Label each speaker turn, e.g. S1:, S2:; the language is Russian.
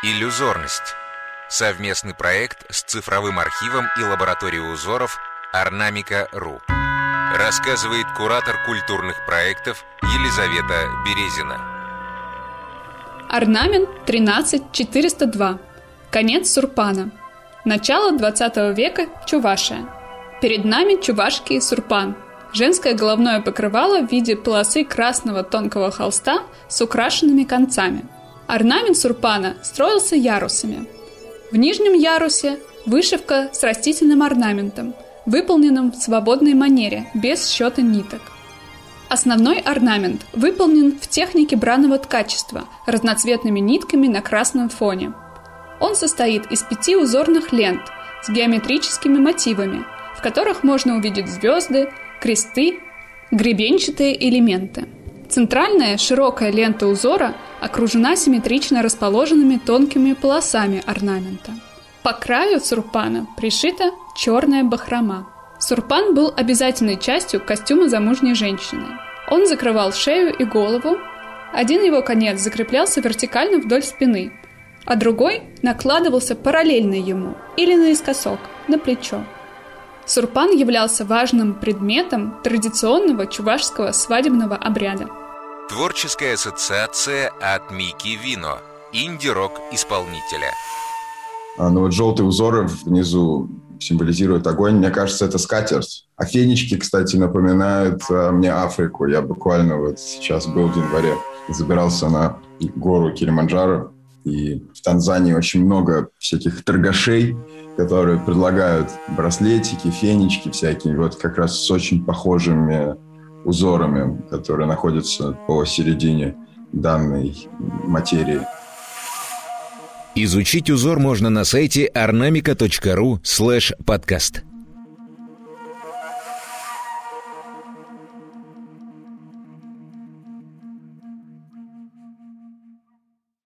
S1: Иллюзорность. Совместный проект с цифровым архивом и лабораторией узоров Орнамика.ру. Рассказывает куратор культурных проектов Елизавета Березина.
S2: Орнамент 13402. Конец Сурпана. Начало 20 века Чувашия. Перед нами чувашский сурпан. Женское головное покрывало в виде полосы красного тонкого холста с украшенными концами. Орнамент сурпана строился ярусами. В нижнем ярусе вышивка с растительным орнаментом, выполненным в свободной манере, без счета ниток. Основной орнамент выполнен в технике бранного ткачества разноцветными нитками на красном фоне. Он состоит из пяти узорных лент с геометрическими мотивами, в которых можно увидеть звезды, кресты, гребенчатые элементы. Центральная широкая лента узора окружена симметрично расположенными тонкими полосами орнамента. По краю сурпана пришита черная бахрома. Сурпан был обязательной частью костюма замужней женщины. Он закрывал шею и голову, один его конец закреплялся вертикально вдоль спины, а другой накладывался параллельно ему или наискосок, на плечо. Сурпан являлся важным предметом традиционного чувашского свадебного обряда.
S1: Творческая ассоциация от Мики Вино, инди-рок исполнителя.
S3: А, ну вот желтые узоры внизу символизируют огонь. Мне кажется, это скатерть. А фенечки, кстати, напоминают а, мне Африку. Я буквально вот сейчас был в январе, забирался на гору Килиманджаро, и в Танзании очень много всяких торгашей, которые предлагают браслетики, фенечки всякие, вот как раз с очень похожими узорами, которые находятся по середине данной материи.
S1: Изучить узор можно на сайте ornamica.ru слэш подкаст.